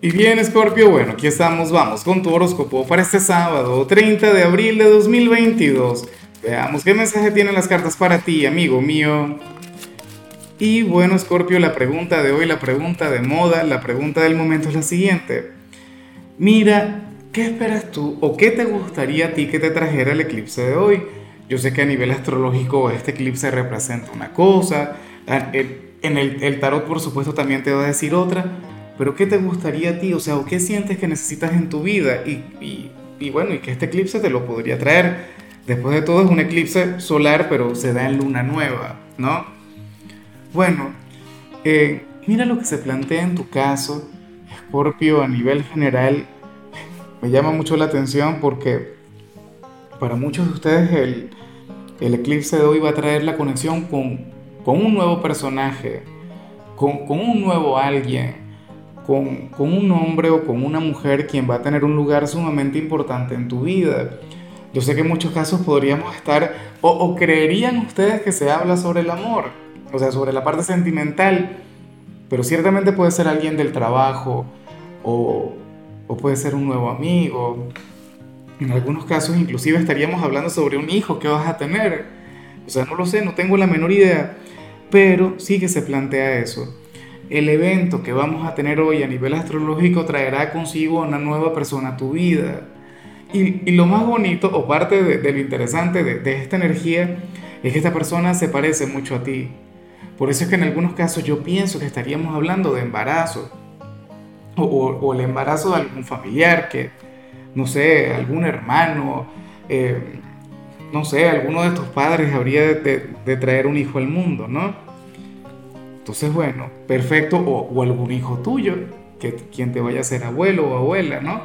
Y bien, Scorpio, bueno, aquí estamos, vamos con tu horóscopo para este sábado, 30 de abril de 2022. Veamos qué mensaje tienen las cartas para ti, amigo mío. Y bueno, Scorpio, la pregunta de hoy, la pregunta de moda, la pregunta del momento es la siguiente. Mira, ¿qué esperas tú o qué te gustaría a ti que te trajera el eclipse de hoy? Yo sé que a nivel astrológico este eclipse representa una cosa, en el, el tarot por supuesto también te va a decir otra, pero ¿qué te gustaría a ti? O sea, ¿o qué sientes que necesitas en tu vida? Y, y, bueno, y que este eclipse te lo podría traer. Después de todo es un eclipse solar, pero se da en luna nueva, ¿no? Bueno, eh, mira lo que se plantea en tu caso, Scorpio, a nivel general, me llama mucho la atención porque para muchos de ustedes el, el eclipse de hoy va a traer la conexión con, con un nuevo personaje, con, con un nuevo alguien con, un hombre o con una mujer quien va a tener un lugar sumamente importante en tu vida. Yo sé que en muchos casos podríamos estar, o, creerían ustedes que se habla sobre el amor, o sea, sobre la parte sentimental, pero ciertamente puede ser alguien del trabajo o, o puede ser un nuevo amigo. En algunos casos inclusive estaríamos hablando sobre un hijo que vas a tener. O sea, no lo sé, no tengo la menor idea, pero sí que se plantea eso el evento que vamos a tener hoy a nivel astrológico traerá consigo una nueva persona a tu vida. Y, lo más bonito, o parte de, lo interesante de, esta energía, es que esta persona se parece mucho a ti. Por eso es que en algunos casos yo pienso que estaríamos hablando de embarazo. O, el embarazo de algún familiar que, no sé, algún hermano, eh, no sé, alguno de tus padres habría de traer un hijo al mundo, ¿no? Entonces, bueno, perfecto, o, algún hijo tuyo, que quien te vaya a ser abuelo o abuela, ¿no?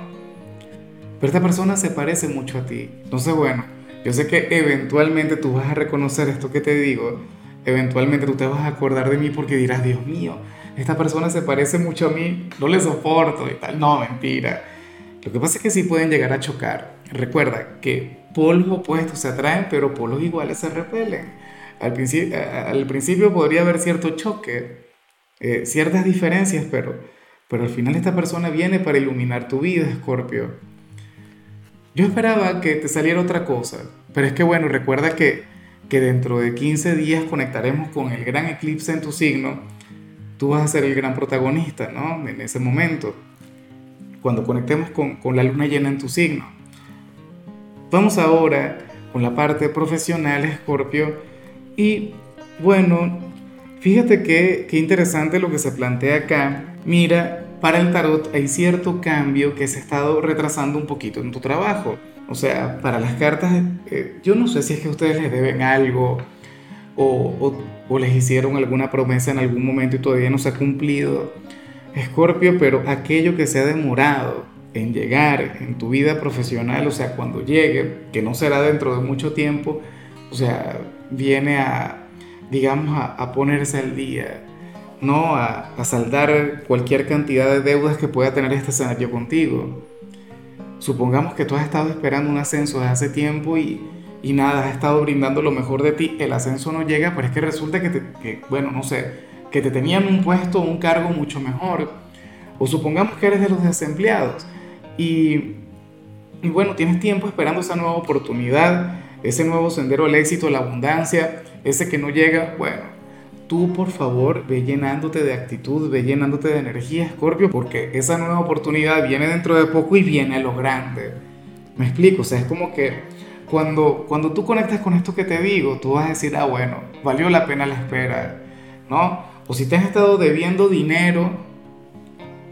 Pero esta persona se parece mucho a ti. Entonces, bueno, yo sé que eventualmente tú vas a reconocer esto que te digo, eventualmente tú te vas a acordar de mí porque dirás, Dios mío, esta persona se parece mucho a mí, no le soporto y tal. No, mentira. Lo que pasa es que sí pueden llegar a chocar. Recuerda que polos opuestos se atraen, pero polos iguales se repelen. Al principio, al principio podría haber cierto choque, eh, ciertas diferencias, pero, pero al final esta persona viene para iluminar tu vida, Escorpio. Yo esperaba que te saliera otra cosa, pero es que bueno, recuerda que, que dentro de 15 días conectaremos con el gran eclipse en tu signo. Tú vas a ser el gran protagonista, ¿no? En ese momento, cuando conectemos con, con la luna llena en tu signo. Vamos ahora con la parte profesional, Escorpio y bueno, fíjate qué, qué interesante lo que se plantea acá. Mira, para el tarot hay cierto cambio que se ha estado retrasando un poquito en tu trabajo. O sea, para las cartas, eh, yo no sé si es que ustedes les deben algo o, o, o, les hicieron alguna promesa en algún momento y todavía no se ha cumplido. Escorpio, pero aquello que se ha demorado en llegar en tu vida profesional, o sea, cuando llegue, que no será dentro de mucho tiempo, o sea, viene a, digamos, a, ponerse al día, ¿no? A, saldar cualquier cantidad de deudas que pueda tener este escenario contigo. Supongamos que tú has estado esperando un ascenso desde hace tiempo y, y nada, has estado brindando lo mejor de ti, el ascenso no llega, pero es que resulta que, te, bueno, no sé, que te tenían un puesto, un cargo mucho mejor. O supongamos que eres de los desempleados y, y bueno, tienes tiempo esperando esa nueva oportunidad ese nuevo sendero al éxito, la abundancia, ese que no llega, bueno, tú por favor ve llenándote de actitud, ve llenándote de energía, Scorpio, porque esa nueva oportunidad viene dentro de poco y viene a lo grande. Me explico, o sea, es como que cuando, cuando tú conectas con esto que te digo, tú vas a decir, ah, bueno, valió la pena la espera, ¿no? O si te has estado debiendo dinero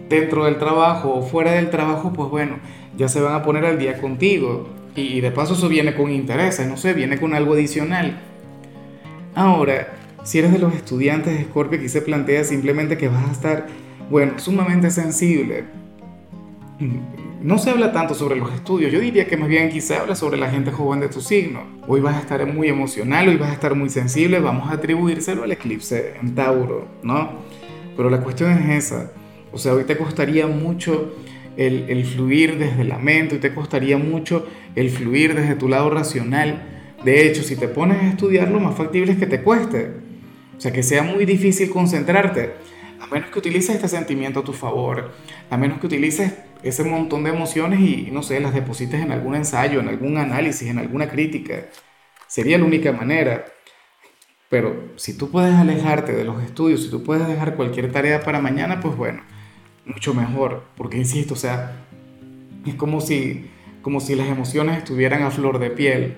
dentro del trabajo o fuera del trabajo, pues bueno, ya se van a poner al día contigo y de paso eso viene con intereses, no sé, viene con algo adicional. Ahora, si eres de los estudiantes de Scorpio, aquí se plantea simplemente que vas a estar, bueno, sumamente sensible. No se habla tanto sobre los estudios, yo diría que más bien se habla sobre la gente joven de tu signo. Hoy vas a estar muy emocional, hoy vas a estar muy sensible, vamos a atribuírselo al eclipse en Tauro, ¿no? Pero la cuestión es esa, o sea, hoy te costaría mucho el, fluir desde la mente y te costaría mucho el fluir desde tu lado racional. De hecho, si te pones a estudiar, lo más factible es que te cueste. O sea, que sea muy difícil concentrarte. a menos que utilices este sentimiento a tu favor, a menos que utilices ese montón de emociones y, no sé, las deposites en algún ensayo, en algún análisis, en alguna crítica. Sería la única manera. Pero si tú puedes alejarte de los estudios, si tú puedes dejar cualquier tarea para mañana, pues bueno, mucho mejor. Porque insisto, o sea, es como si, como si las emociones estuvieran a flor de piel.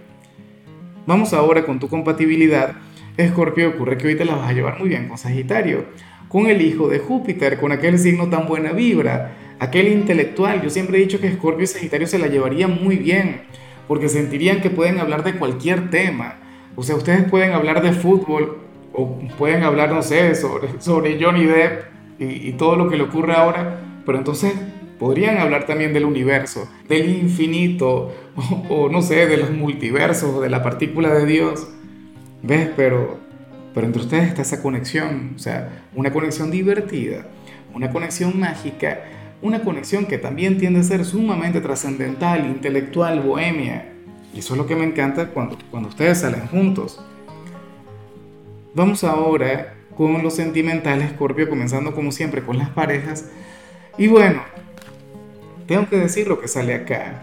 Vamos ahora con tu compatibilidad. Escorpio, ocurre que hoy te la vas a llevar muy bien con Sagitario, con el hijo de Júpiter, con aquel signo tan buena vibra, aquel intelectual. Yo siempre he dicho que Escorpio y Sagitario se la llevarían muy bien, porque sentirían que pueden hablar de cualquier tema. O sea, ustedes pueden hablar de fútbol o pueden hablar, no sé, sobre, sobre Johnny Depp y, y todo lo que le ocurre ahora, pero entonces podrían hablar también del universo, del infinito, o, no sé, de los multiversos, de la partícula de Dios. ¿Ves? Pero, pero entre ustedes está esa conexión, o sea, una conexión divertida, una conexión mágica, una conexión que también tiende a ser sumamente trascendental, intelectual, bohemia. Y eso es lo que me encanta cuando, cuando ustedes salen juntos. Vamos ahora con los sentimentales, Scorpio, comenzando como siempre con las parejas. Y bueno, tengo que decir lo que sale acá.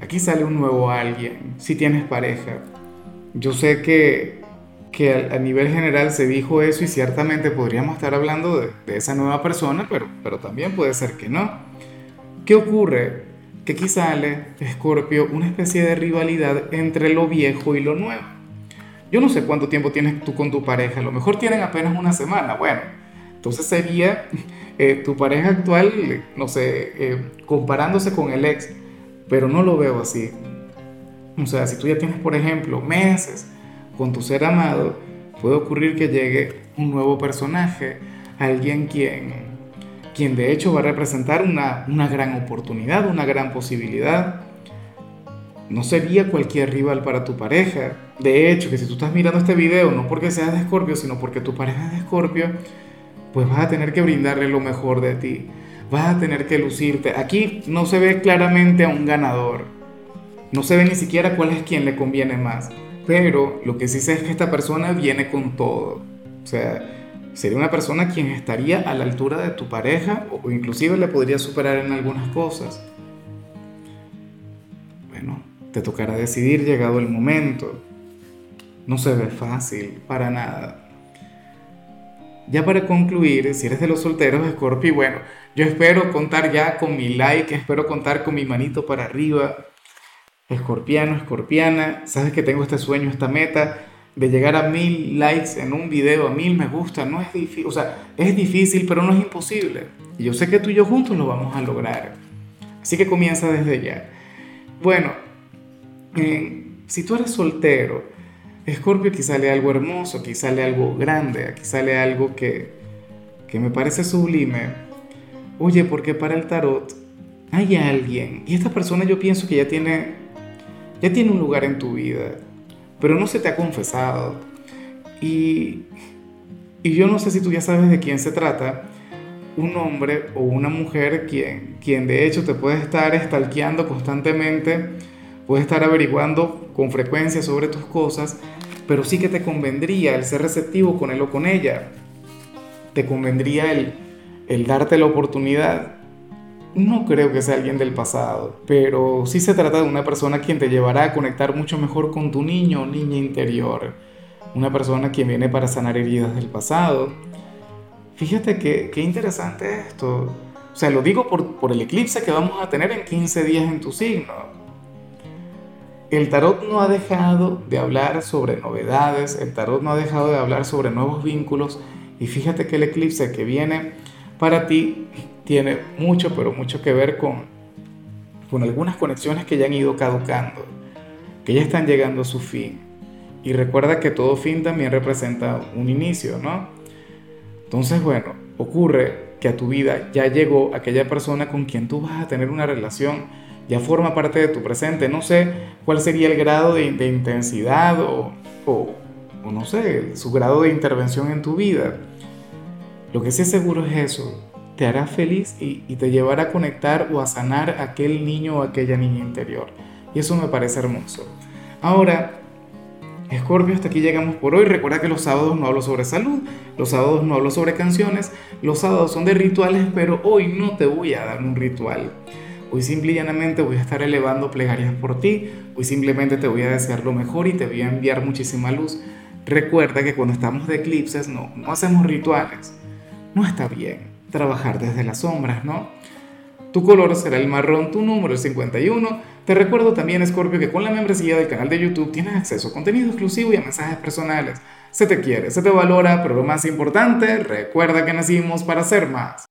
Aquí sale un nuevo alguien, si tienes pareja. Yo sé que, que a, nivel general se dijo eso y ciertamente podríamos estar hablando de, de esa nueva persona, pero, pero también puede ser que no. ¿Qué ocurre? Que aquí sale, Escorpio, una especie de rivalidad entre lo viejo y lo nuevo. Yo no sé cuánto tiempo tienes tú con tu pareja, a lo mejor tienen apenas una semana. Bueno, entonces sería eh, tu pareja actual, no sé, eh, comparándose con el ex, pero no lo veo así. O sea, si tú ya tienes, por ejemplo, meses con tu ser amado, puede ocurrir que llegue un nuevo personaje, alguien quien, quien de hecho va a representar una, una gran oportunidad, una gran posibilidad. No sería cualquier rival para tu pareja. De hecho, que si tú estás mirando este video, no porque seas de Escorpio, sino porque tu pareja es de Escorpio, pues vas a tener que brindarle lo mejor de ti. Vas a tener que lucirte. Aquí no se ve claramente a un ganador. No se ve ni siquiera cuál es quien le conviene más. Pero lo que sí sé es que esta persona viene con todo. O sea, sería una persona quien estaría a la altura de tu pareja o inclusive le podría superar en algunas cosas. Bueno, te tocará decidir llegado el momento. No se ve fácil, para nada. Ya para concluir, si eres de los solteros, Scorpio, bueno, yo espero contar ya con mi like, espero contar con mi manito para arriba. Escorpiano, escorpiana, sabes que tengo este sueño, esta meta de llegar a mil likes en un video, a mil me gusta, no es difícil, o sea, es difícil, pero no es imposible. Y yo sé que tú y yo juntos lo vamos a lograr. Así que comienza desde ya. Bueno, eh, si tú eres soltero, Escorpio, aquí sale algo hermoso, aquí sale algo grande, aquí sale algo que, que me parece sublime. Oye, porque para el tarot hay alguien, y esta persona yo pienso que ya tiene, ya tiene un lugar en tu vida, pero no se te ha confesado. Y, y yo no sé si tú ya sabes de quién se trata, un hombre o una mujer quien, quien de hecho te puede estar estalqueando constantemente, puede estar averiguando con frecuencia sobre tus cosas, pero sí que te convendría el ser receptivo con él o con ella. Te convendría el, el darte la oportunidad. No creo que sea alguien del pasado, pero sí se trata de una persona quien te llevará a conectar mucho mejor con tu niño o niña interior. Una persona quien viene para sanar heridas del pasado. Fíjate que, qué interesante esto. O sea, lo digo por, por el eclipse que vamos a tener en 15 días en tu signo el tarot no ha dejado de hablar sobre novedades, el tarot no ha dejado de hablar sobre nuevos vínculos y fíjate que el eclipse que viene para ti tiene mucho, pero mucho que ver con, con algunas conexiones que ya han ido caducando, que ya están llegando a su fin. Y recuerda que todo fin también representa un inicio, ¿no? Entonces, bueno, ocurre que a tu vida ya llegó aquella persona con quien tú vas a tener una relación ya forma parte de tu presente. No sé cuál sería el grado de, intensidad o, o, no sé, su grado de intervención en tu vida. Lo que sí seguro es eso, te hará feliz y, te llevará a conectar o a sanar aquel niño o aquella niña interior. Y eso me parece hermoso. Ahora, Escorpio, hasta aquí llegamos por hoy. Recuerda que los sábados no hablo sobre salud, los sábados no hablo sobre canciones, los sábados son de rituales, pero hoy no te voy a dar un ritual. Hoy simple y llanamente voy a estar elevando plegarias por ti, hoy simplemente te voy a desear lo mejor y te voy a enviar muchísima luz. Recuerda que cuando estamos de eclipses no, no hacemos rituales. No está bien trabajar desde las sombras, ¿no? Tu color será el marrón, tu número es 51. Te recuerdo también, Scorpio, que con la membresía del canal de YouTube tienes acceso a contenido exclusivo y a mensajes personales. Se te quiere, se te valora, pero lo más importante, recuerda que nacimos para ser más.